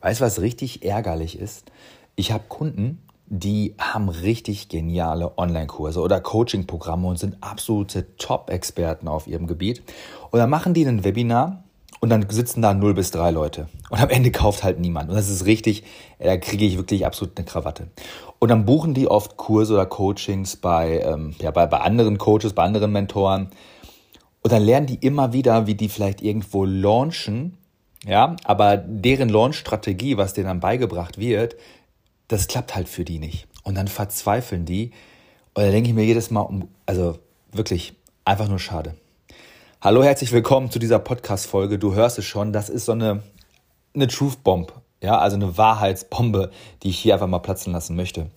Weißt du, was richtig ärgerlich ist? Ich habe Kunden, die haben richtig geniale Online-Kurse oder Coaching-Programme und sind absolute Top-Experten auf ihrem Gebiet. Und dann machen die ein Webinar und dann sitzen da 0 bis 3 Leute. Und am Ende kauft halt niemand. Und das ist richtig, da kriege ich wirklich absolut eine Krawatte. Und dann buchen die oft Kurse oder Coachings bei, ähm, ja, bei, bei anderen Coaches, bei anderen Mentoren. Und dann lernen die immer wieder, wie die vielleicht irgendwo launchen ja, aber deren Launch-Strategie, was denen dann beigebracht wird, das klappt halt für die nicht. Und dann verzweifeln die. Und da denke ich mir jedes Mal, um, also wirklich einfach nur schade. Hallo, herzlich willkommen zu dieser Podcast-Folge. Du hörst es schon, das ist so eine, eine Truth-Bomb. Ja, also eine Wahrheitsbombe, die ich hier einfach mal platzen lassen möchte.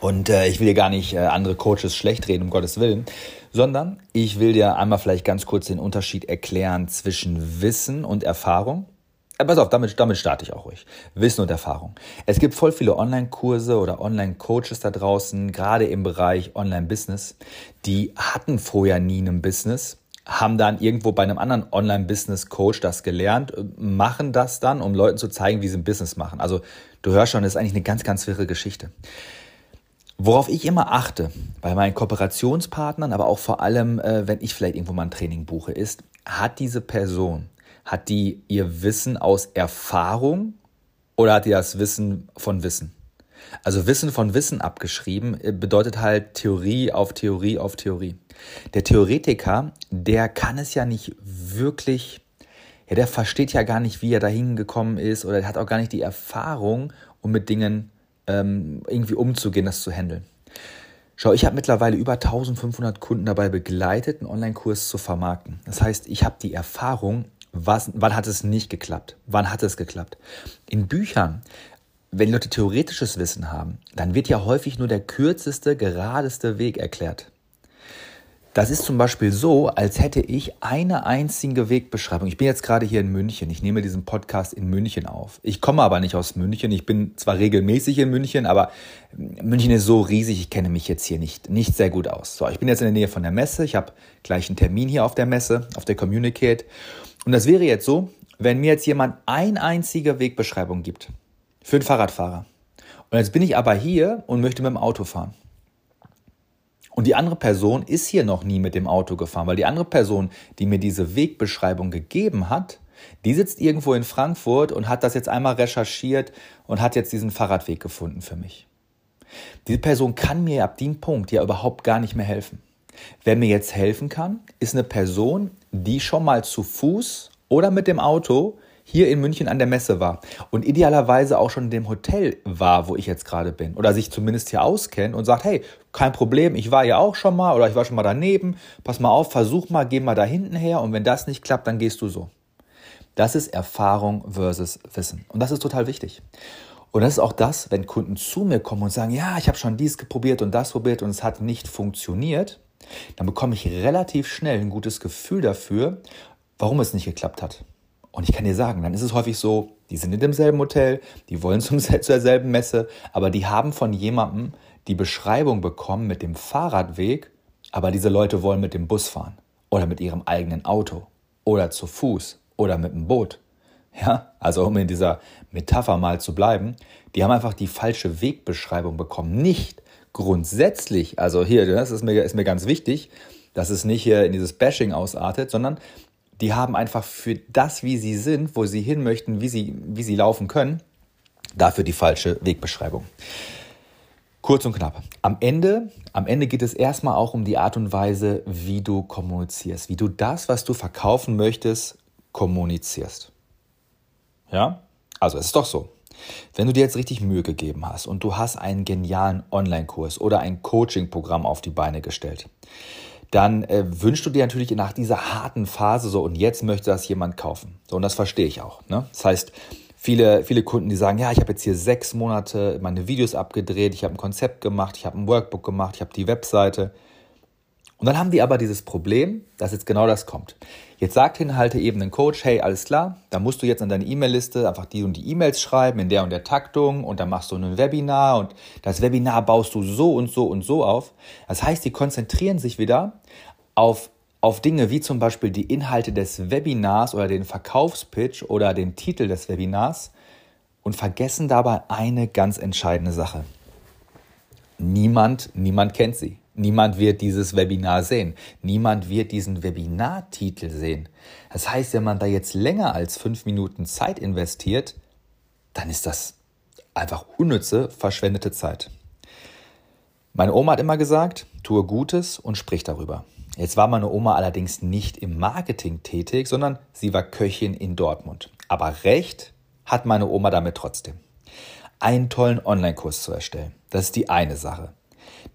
Und äh, ich will dir gar nicht äh, andere Coaches schlecht reden, um Gottes Willen, sondern ich will dir einmal vielleicht ganz kurz den Unterschied erklären zwischen Wissen und Erfahrung. Äh, pass auf, damit, damit starte ich auch ruhig. Wissen und Erfahrung. Es gibt voll viele Online-Kurse oder Online-Coaches da draußen, gerade im Bereich Online-Business, die hatten vorher nie ein Business, haben dann irgendwo bei einem anderen Online-Business-Coach das gelernt, machen das dann, um Leuten zu zeigen, wie sie ein Business machen. Also du hörst schon, das ist eigentlich eine ganz, ganz wirre Geschichte. Worauf ich immer achte bei meinen Kooperationspartnern, aber auch vor allem, äh, wenn ich vielleicht irgendwo mal ein Training buche, ist, hat diese Person, hat die ihr Wissen aus Erfahrung oder hat die das Wissen von Wissen? Also Wissen von Wissen abgeschrieben äh, bedeutet halt Theorie auf Theorie auf Theorie. Der Theoretiker, der kann es ja nicht wirklich, ja, der versteht ja gar nicht, wie er dahin gekommen ist oder hat auch gar nicht die Erfahrung, um mit Dingen ähm, irgendwie umzugehen, das zu handeln. Schau, ich habe mittlerweile über 1500 Kunden dabei begleitet, einen Online-Kurs zu vermarkten. Das heißt, ich habe die Erfahrung, was, wann hat es nicht geklappt? Wann hat es geklappt? In Büchern, wenn Leute theoretisches Wissen haben, dann wird ja häufig nur der kürzeste, geradeste Weg erklärt. Das ist zum Beispiel so, als hätte ich eine einzige Wegbeschreibung. Ich bin jetzt gerade hier in München. Ich nehme diesen Podcast in München auf. Ich komme aber nicht aus München. Ich bin zwar regelmäßig in München, aber München ist so riesig. Ich kenne mich jetzt hier nicht, nicht sehr gut aus. So, ich bin jetzt in der Nähe von der Messe. Ich habe gleich einen Termin hier auf der Messe, auf der Communicate. Und das wäre jetzt so, wenn mir jetzt jemand eine einzige Wegbeschreibung gibt für einen Fahrradfahrer. Und jetzt bin ich aber hier und möchte mit dem Auto fahren. Und die andere Person ist hier noch nie mit dem Auto gefahren, weil die andere Person, die mir diese Wegbeschreibung gegeben hat, die sitzt irgendwo in Frankfurt und hat das jetzt einmal recherchiert und hat jetzt diesen Fahrradweg gefunden für mich. Diese Person kann mir ab dem Punkt ja überhaupt gar nicht mehr helfen. Wer mir jetzt helfen kann, ist eine Person, die schon mal zu Fuß oder mit dem Auto hier in München an der Messe war und idealerweise auch schon in dem Hotel war, wo ich jetzt gerade bin oder sich zumindest hier auskennt und sagt, hey, kein Problem, ich war ja auch schon mal oder ich war schon mal daneben, pass mal auf, versuch mal, geh mal da hinten her und wenn das nicht klappt, dann gehst du so. Das ist Erfahrung versus Wissen und das ist total wichtig. Und das ist auch das, wenn Kunden zu mir kommen und sagen, ja, ich habe schon dies probiert und das probiert und es hat nicht funktioniert, dann bekomme ich relativ schnell ein gutes Gefühl dafür, warum es nicht geklappt hat. Und ich kann dir sagen, dann ist es häufig so, die sind in demselben Hotel, die wollen zum, zur selben Messe, aber die haben von jemandem die Beschreibung bekommen mit dem Fahrradweg, aber diese Leute wollen mit dem Bus fahren oder mit ihrem eigenen Auto oder zu Fuß oder mit dem Boot. Ja, also um in dieser Metapher mal zu bleiben, die haben einfach die falsche Wegbeschreibung bekommen. Nicht grundsätzlich, also hier, das ist mir, ist mir ganz wichtig, dass es nicht hier in dieses Bashing ausartet, sondern die haben einfach für das, wie sie sind, wo sie hin möchten, wie sie, wie sie laufen können, dafür die falsche Wegbeschreibung. Kurz und knapp. Am Ende, am Ende geht es erstmal auch um die Art und Weise, wie du kommunizierst, wie du das, was du verkaufen möchtest, kommunizierst. Ja? Also es ist doch so. Wenn du dir jetzt richtig Mühe gegeben hast und du hast einen genialen Online-Kurs oder ein Coaching-Programm auf die Beine gestellt, dann äh, wünschst du dir natürlich nach dieser harten Phase so, und jetzt möchte das jemand kaufen. So, und das verstehe ich auch. Ne? Das heißt, viele, viele Kunden, die sagen, ja, ich habe jetzt hier sechs Monate meine Videos abgedreht, ich habe ein Konzept gemacht, ich habe ein Workbook gemacht, ich habe die Webseite. Und dann haben die aber dieses Problem, dass jetzt genau das kommt. Jetzt sagt Inhalte eben ein Coach, hey, alles klar, da musst du jetzt an deine E-Mail-Liste einfach die und die E-Mails schreiben in der und der Taktung und dann machst du ein Webinar und das Webinar baust du so und so und so auf. Das heißt, die konzentrieren sich wieder auf, auf Dinge wie zum Beispiel die Inhalte des Webinars oder den Verkaufspitch oder den Titel des Webinars und vergessen dabei eine ganz entscheidende Sache. Niemand, niemand kennt sie. Niemand wird dieses Webinar sehen. Niemand wird diesen Webinartitel sehen. Das heißt, wenn man da jetzt länger als fünf Minuten Zeit investiert, dann ist das einfach unnütze, verschwendete Zeit. Meine Oma hat immer gesagt, tue Gutes und sprich darüber. Jetzt war meine Oma allerdings nicht im Marketing tätig, sondern sie war Köchin in Dortmund. Aber recht hat meine Oma damit trotzdem. Einen tollen Online-Kurs zu erstellen, das ist die eine Sache.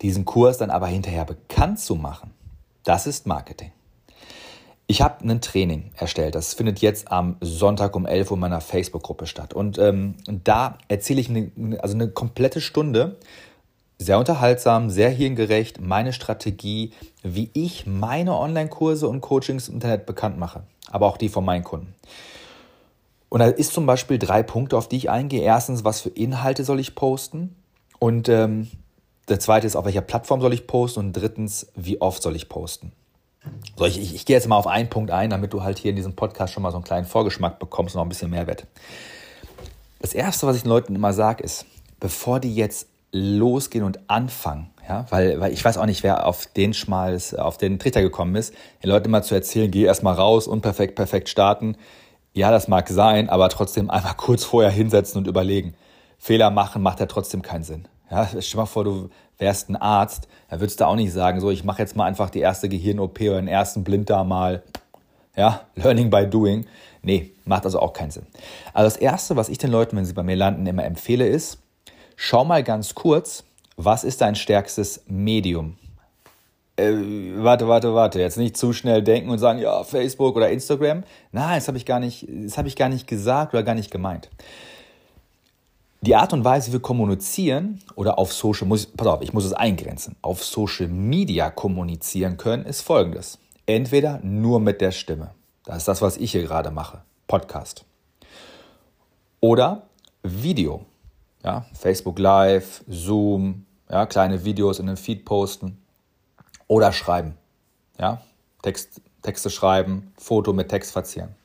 Diesen Kurs dann aber hinterher bekannt zu machen, das ist Marketing. Ich habe ein Training erstellt. Das findet jetzt am Sonntag um 11 Uhr in meiner Facebook-Gruppe statt. Und ähm, da erzähle ich eine, also eine komplette Stunde, sehr unterhaltsam, sehr hirngerecht, meine Strategie, wie ich meine Online-Kurse und Coachings im Internet bekannt mache. Aber auch die von meinen Kunden. Und da ist zum Beispiel drei Punkte, auf die ich eingehe. Erstens, was für Inhalte soll ich posten? Und ähm, der zweite ist, auf welcher Plattform soll ich posten? Und drittens, wie oft soll ich posten? So, ich, ich, ich gehe jetzt mal auf einen Punkt ein, damit du halt hier in diesem Podcast schon mal so einen kleinen Vorgeschmack bekommst und noch ein bisschen Mehrwert. Das Erste, was ich den Leuten immer sage, ist, bevor die jetzt losgehen und anfangen, ja, weil, weil ich weiß auch nicht, wer auf den Schmals, auf den Trichter gekommen ist, den Leuten immer zu erzählen, geh erstmal raus, unperfekt, perfekt starten. Ja, das mag sein, aber trotzdem einmal kurz vorher hinsetzen und überlegen. Fehler machen macht ja trotzdem keinen Sinn. Ja, stell dir mal vor, du wärst ein Arzt, da würdest du auch nicht sagen, so, ich mache jetzt mal einfach die erste Gehirn-OP oder den ersten Blinddarm mal, ja, Learning by Doing. Nee, macht also auch keinen Sinn. Also das Erste, was ich den Leuten, wenn sie bei mir landen, immer empfehle, ist, schau mal ganz kurz, was ist dein stärkstes Medium? Äh, warte, warte, warte, jetzt nicht zu schnell denken und sagen, ja, Facebook oder Instagram. Nein, das habe ich habe ich gar nicht gesagt oder gar nicht gemeint. Die Art und Weise, wie wir kommunizieren oder auf Social, muss, pass auf, ich muss es eingrenzen, auf Social Media kommunizieren können, ist folgendes. Entweder nur mit der Stimme. Das ist das, was ich hier gerade mache. Podcast. Oder Video. Ja, Facebook Live, Zoom, ja, kleine Videos in den Feed posten. Oder schreiben. Ja, Text, Texte schreiben, Foto mit Text verzieren.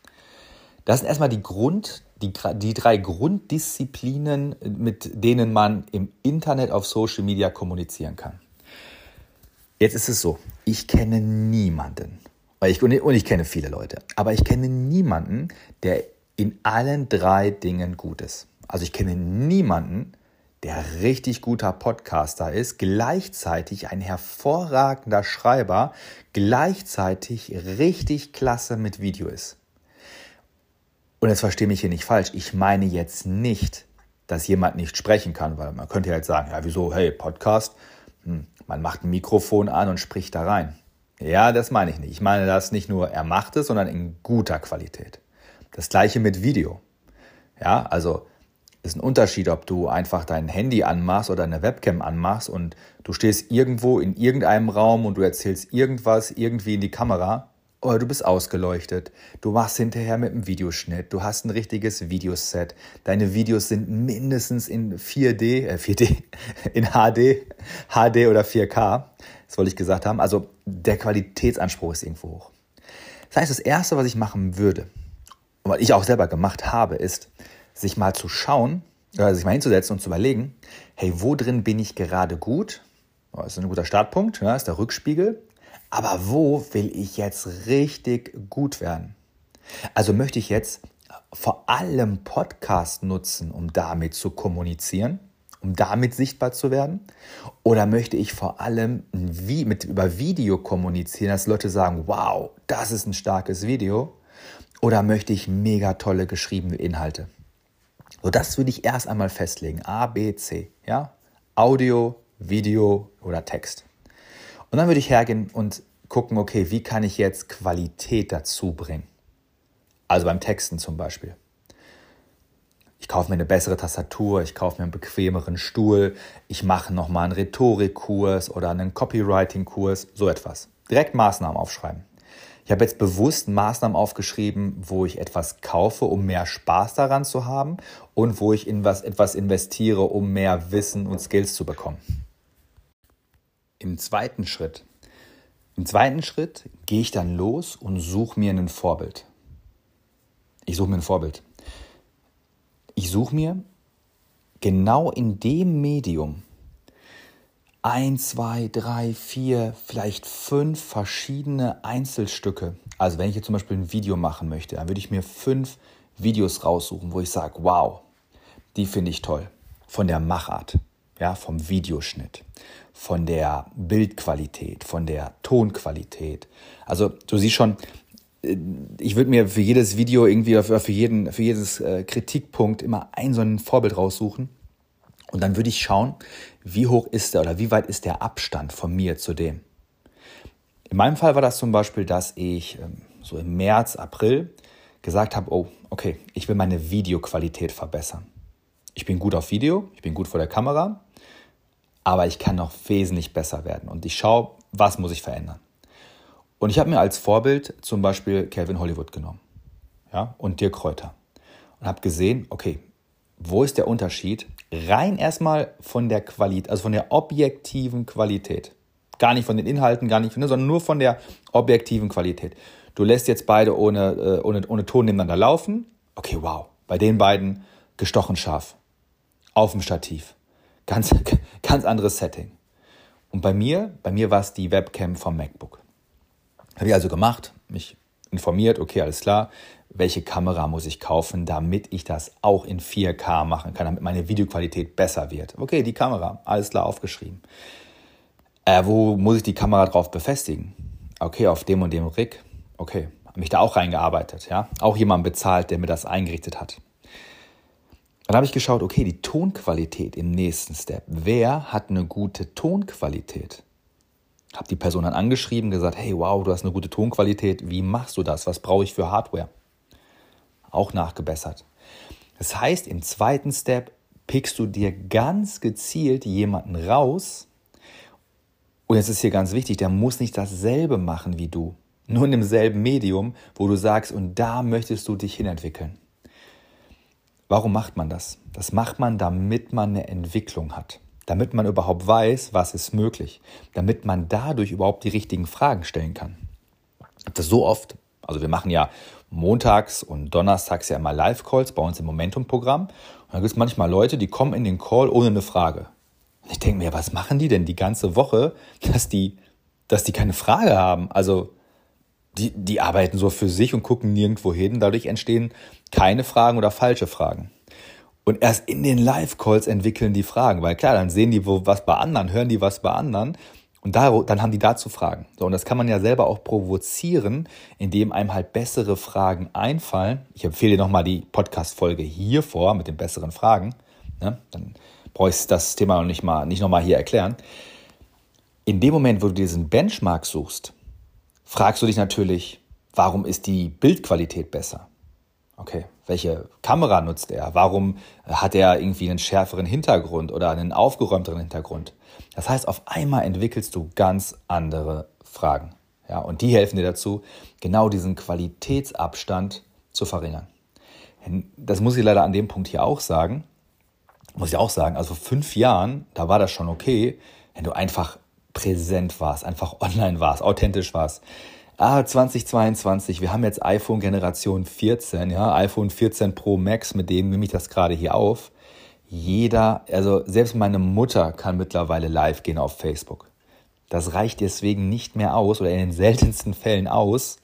Das sind erstmal die Grund, die, die drei Grunddisziplinen, mit denen man im Internet auf Social Media kommunizieren kann. Jetzt ist es so, ich kenne niemanden, ich, und ich kenne viele Leute, aber ich kenne niemanden, der in allen drei Dingen gut ist. Also ich kenne niemanden, der richtig guter Podcaster ist, gleichzeitig ein hervorragender Schreiber, gleichzeitig richtig klasse mit Video ist. Und jetzt verstehe mich hier nicht falsch. Ich meine jetzt nicht, dass jemand nicht sprechen kann, weil man könnte ja jetzt sagen, ja, wieso, hey, Podcast, hm, man macht ein Mikrofon an und spricht da rein. Ja, das meine ich nicht. Ich meine das nicht nur, er macht es, sondern in guter Qualität. Das gleiche mit Video. Ja, also ist ein Unterschied, ob du einfach dein Handy anmachst oder eine Webcam anmachst und du stehst irgendwo in irgendeinem Raum und du erzählst irgendwas irgendwie in die Kamera oder du bist ausgeleuchtet, du machst hinterher mit einem Videoschnitt, du hast ein richtiges Videoset, deine Videos sind mindestens in 4D, äh 4D, in HD, HD oder 4K, das wollte ich gesagt haben, also der Qualitätsanspruch ist irgendwo hoch. Das heißt, das Erste, was ich machen würde, und was ich auch selber gemacht habe, ist, sich mal zu schauen, oder sich mal hinzusetzen und zu überlegen, hey, wo drin bin ich gerade gut? Das ist ein guter Startpunkt, ja, ist der Rückspiegel. Aber wo will ich jetzt richtig gut werden? Also möchte ich jetzt vor allem Podcast nutzen, um damit zu kommunizieren, um damit sichtbar zu werden? Oder möchte ich vor allem wie, mit, über Video kommunizieren, dass Leute sagen, wow, das ist ein starkes Video? Oder möchte ich mega tolle geschriebene Inhalte? So, das würde ich erst einmal festlegen. A, B, C. Ja? Audio, Video oder Text. Und dann würde ich hergehen und gucken, okay, wie kann ich jetzt Qualität dazu bringen? Also beim Texten zum Beispiel. Ich kaufe mir eine bessere Tastatur, ich kaufe mir einen bequemeren Stuhl, ich mache nochmal einen Rhetorikkurs oder einen Copywriting-Kurs, so etwas. Direkt Maßnahmen aufschreiben. Ich habe jetzt bewusst Maßnahmen aufgeschrieben, wo ich etwas kaufe, um mehr Spaß daran zu haben und wo ich in was, etwas investiere, um mehr Wissen und Skills zu bekommen. Im zweiten Schritt, im zweiten Schritt gehe ich dann los und suche mir ein Vorbild. Ich suche mir ein Vorbild. Ich suche mir genau in dem Medium ein, zwei, drei, vier, vielleicht fünf verschiedene Einzelstücke. Also wenn ich jetzt zum Beispiel ein Video machen möchte, dann würde ich mir fünf Videos raussuchen, wo ich sage, wow, die finde ich toll. Von der Machart, ja, vom Videoschnitt, von der Bildqualität, von der Tonqualität. Also du siehst schon, äh, ich würde mir für jedes Video irgendwie oder für jeden, für jedes äh, Kritikpunkt immer ein so ein Vorbild raussuchen und dann würde ich schauen, wie hoch ist der oder wie weit ist der Abstand von mir zu dem. In meinem Fall war das zum Beispiel, dass ich ähm, so im März, April gesagt habe, oh, okay, ich will meine Videoqualität verbessern. Ich bin gut auf Video, ich bin gut vor der Kamera, aber ich kann noch wesentlich besser werden. Und ich schaue, was muss ich verändern. Und ich habe mir als Vorbild zum Beispiel Calvin Hollywood genommen ja, und Dirk Kräuter und habe gesehen, okay, wo ist der Unterschied rein erstmal von der Qualität, also von der objektiven Qualität. Gar nicht von den Inhalten, gar nicht, sondern nur von der objektiven Qualität. Du lässt jetzt beide ohne, äh, ohne, ohne Ton nebeneinander laufen. Okay, wow. Bei den beiden gestochen scharf. Auf dem Stativ. Ganz, ganz anderes Setting. Und bei mir, bei mir war es die Webcam vom MacBook. Habe ich also gemacht, mich informiert, okay, alles klar welche Kamera muss ich kaufen, damit ich das auch in 4K machen kann, damit meine Videoqualität besser wird. Okay, die Kamera, alles klar aufgeschrieben. Äh, wo muss ich die Kamera drauf befestigen? Okay, auf dem und dem Rig. Okay, habe mich da auch reingearbeitet, ja. Auch jemand bezahlt, der mir das eingerichtet hat. Dann habe ich geschaut, okay, die Tonqualität im nächsten Step. Wer hat eine gute Tonqualität? Habe die Person dann angeschrieben, gesagt, hey, wow, du hast eine gute Tonqualität. Wie machst du das? Was brauche ich für Hardware? auch nachgebessert. Das heißt, im zweiten Step pickst du dir ganz gezielt jemanden raus. Und jetzt ist hier ganz wichtig, der muss nicht dasselbe machen wie du. Nur in demselben Medium, wo du sagst, und da möchtest du dich hinentwickeln. Warum macht man das? Das macht man, damit man eine Entwicklung hat. Damit man überhaupt weiß, was ist möglich. Damit man dadurch überhaupt die richtigen Fragen stellen kann. Ich habe das so oft, also wir machen ja montags und donnerstags ja immer Live-Calls bei uns im Momentum-Programm. Und da gibt es manchmal Leute, die kommen in den Call ohne eine Frage. Und ich denke mir, was machen die denn die ganze Woche, dass die, dass die keine Frage haben? Also die, die arbeiten so für sich und gucken nirgendwo hin. Dadurch entstehen keine Fragen oder falsche Fragen. Und erst in den Live-Calls entwickeln die Fragen, weil klar, dann sehen die wo was bei anderen, hören die was bei anderen und da, dann haben die dazu Fragen. So, und das kann man ja selber auch provozieren, indem einem halt bessere Fragen einfallen. Ich empfehle dir nochmal die Podcast-Folge hier vor mit den besseren Fragen. Ne? Dann brauche ich das Thema noch nicht, mal, nicht nochmal hier erklären. In dem Moment, wo du diesen Benchmark suchst, fragst du dich natürlich, warum ist die Bildqualität besser? Okay, welche Kamera nutzt er? Warum hat er irgendwie einen schärferen Hintergrund oder einen aufgeräumteren Hintergrund? Das heißt, auf einmal entwickelst du ganz andere Fragen. Ja, und die helfen dir dazu, genau diesen Qualitätsabstand zu verringern. Das muss ich leider an dem Punkt hier auch sagen. Muss ich auch sagen, also vor fünf Jahren, da war das schon okay, wenn du einfach präsent warst, einfach online warst, authentisch warst. Ah, 2022, wir haben jetzt iPhone Generation 14, ja, iPhone 14 Pro Max, mit dem nehme ich das gerade hier auf jeder, also selbst meine Mutter kann mittlerweile live gehen auf Facebook. Das reicht deswegen nicht mehr aus oder in den seltensten Fällen aus,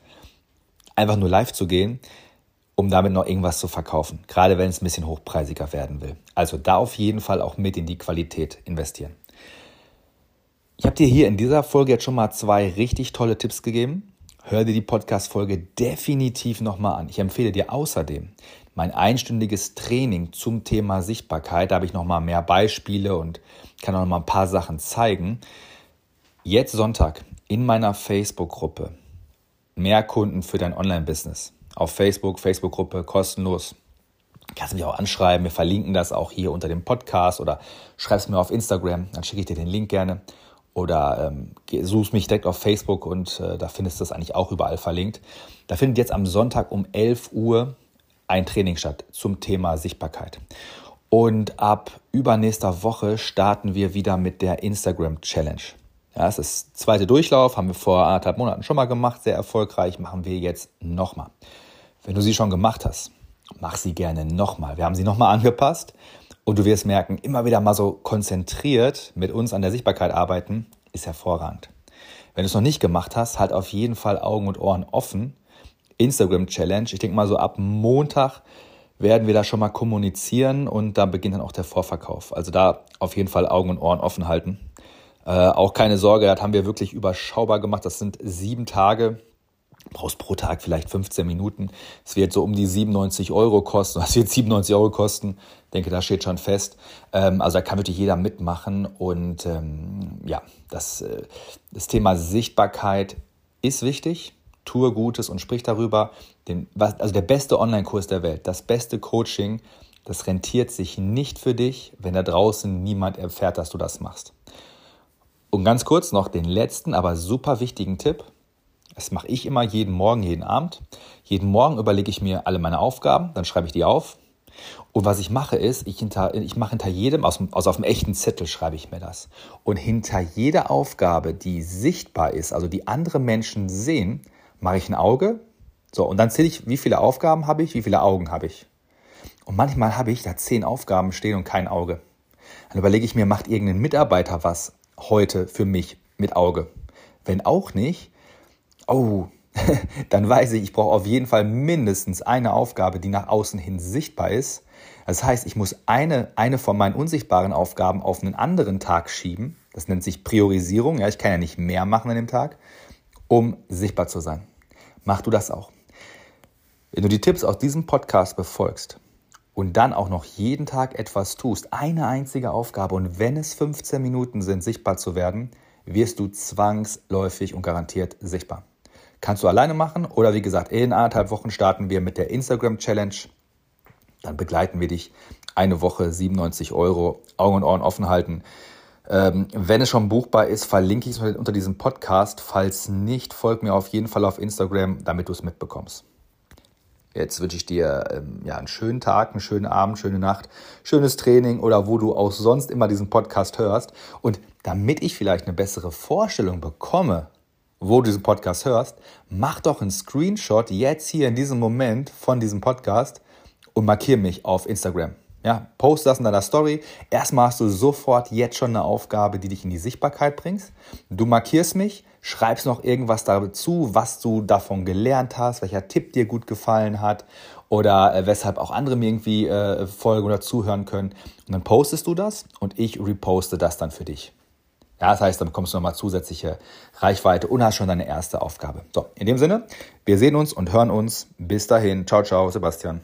einfach nur live zu gehen, um damit noch irgendwas zu verkaufen. Gerade wenn es ein bisschen hochpreisiger werden will. Also da auf jeden Fall auch mit in die Qualität investieren. Ich habe dir hier in dieser Folge jetzt schon mal zwei richtig tolle Tipps gegeben. Hör dir die Podcast-Folge definitiv nochmal an. Ich empfehle dir außerdem mein einstündiges Training zum Thema Sichtbarkeit. Da habe ich nochmal mehr Beispiele und kann auch nochmal ein paar Sachen zeigen. Jetzt Sonntag in meiner Facebook-Gruppe. Mehr Kunden für dein Online-Business. Auf Facebook, Facebook-Gruppe, kostenlos. Kannst mich auch anschreiben. Wir verlinken das auch hier unter dem Podcast oder schreibst mir auf Instagram. Dann schicke ich dir den Link gerne. Oder ähm, suchst mich direkt auf Facebook und äh, da findest du das eigentlich auch überall verlinkt. Da findet jetzt am Sonntag um 11 Uhr ein Training statt zum Thema Sichtbarkeit. Und ab übernächster Woche starten wir wieder mit der Instagram Challenge. Ja, es ist zweite Durchlauf, haben wir vor anderthalb Monaten schon mal gemacht, sehr erfolgreich, machen wir jetzt nochmal. Wenn du sie schon gemacht hast, mach sie gerne nochmal. Wir haben sie nochmal angepasst Und du wirst merken, immer wieder mal so konzentriert mit uns an der Sichtbarkeit arbeiten, ist hervorragend. Wenn du es noch nicht gemacht hast, halt auf jeden Fall Augen und Ohren offen. Instagram Challenge. Ich denke mal so ab Montag werden wir da schon mal kommunizieren und da beginnt dann auch der Vorverkauf. Also da auf jeden Fall Augen und Ohren offen halten. Äh, auch keine Sorge, das haben wir wirklich überschaubar gemacht. Das sind sieben Tage brauchst pro Tag vielleicht 15 Minuten. Es wird so um die 97 Euro kosten. Was wird 97 Euro kosten? Ich denke, da steht schon fest. Ähm, also da kann wirklich jeder mitmachen. Und ähm, ja, das, äh, das Thema Sichtbarkeit ist wichtig. Tue Gutes und sprich darüber. Also der beste Online-Kurs der Welt, das beste Coaching, das rentiert sich nicht für dich, wenn da draußen niemand erfährt, dass du das machst. Und ganz kurz noch den letzten, aber super wichtigen Tipp. Das mache ich immer jeden Morgen, jeden Abend. Jeden Morgen überlege ich mir alle meine Aufgaben, dann schreibe ich die auf. Und was ich mache ist, ich, hinter, ich mache hinter jedem, also auf einem echten Zettel schreibe ich mir das. Und hinter jeder Aufgabe, die sichtbar ist, also die andere Menschen sehen, mache ich ein Auge. So, und dann zähle ich, wie viele Aufgaben habe ich, wie viele Augen habe ich. Und manchmal habe ich da zehn Aufgaben stehen und kein Auge. Dann überlege ich mir, macht irgendein Mitarbeiter was heute für mich mit Auge? Wenn auch nicht, oh, dann weiß ich, ich brauche auf jeden Fall mindestens eine Aufgabe, die nach außen hin sichtbar ist. Das heißt, ich muss eine, eine von meinen unsichtbaren Aufgaben auf einen anderen Tag schieben. Das nennt sich Priorisierung. Ja, ich kann ja nicht mehr machen an dem Tag, um sichtbar zu sein. Mach du das auch. Wenn du die Tipps aus diesem Podcast befolgst und dann auch noch jeden Tag etwas tust, eine einzige Aufgabe und wenn es 15 Minuten sind, sichtbar zu werden, wirst du zwangsläufig und garantiert sichtbar. Kannst du alleine machen oder wie gesagt, in anderthalb Wochen starten wir mit der Instagram Challenge. Dann begleiten wir dich eine Woche 97 Euro, Augen und Ohren offen halten. Ähm, wenn es schon buchbar ist, verlinke ich es unter diesem Podcast. Falls nicht, folg mir auf jeden Fall auf Instagram, damit du es mitbekommst. Jetzt wünsche ich dir ähm, ja, einen schönen Tag, einen schönen Abend, schöne Nacht, schönes Training oder wo du auch sonst immer diesen Podcast hörst. Und damit ich vielleicht eine bessere Vorstellung bekomme, wo du diesen Podcast hörst, mach doch einen Screenshot jetzt hier in diesem Moment von diesem Podcast und markier mich auf Instagram. Ja, post das in deiner Story. Erstmal hast du sofort jetzt schon eine Aufgabe, die dich in die Sichtbarkeit bringst. Du markierst mich, schreibst noch irgendwas dazu, was du davon gelernt hast, welcher Tipp dir gut gefallen hat oder äh, weshalb auch andere mir irgendwie äh, folgen oder zuhören können. Und dann postest du das und ich reposte das dann für dich. Das heißt, dann bekommst du nochmal zusätzliche Reichweite und hast schon deine erste Aufgabe. So, in dem Sinne, wir sehen uns und hören uns. Bis dahin. Ciao, ciao, Sebastian.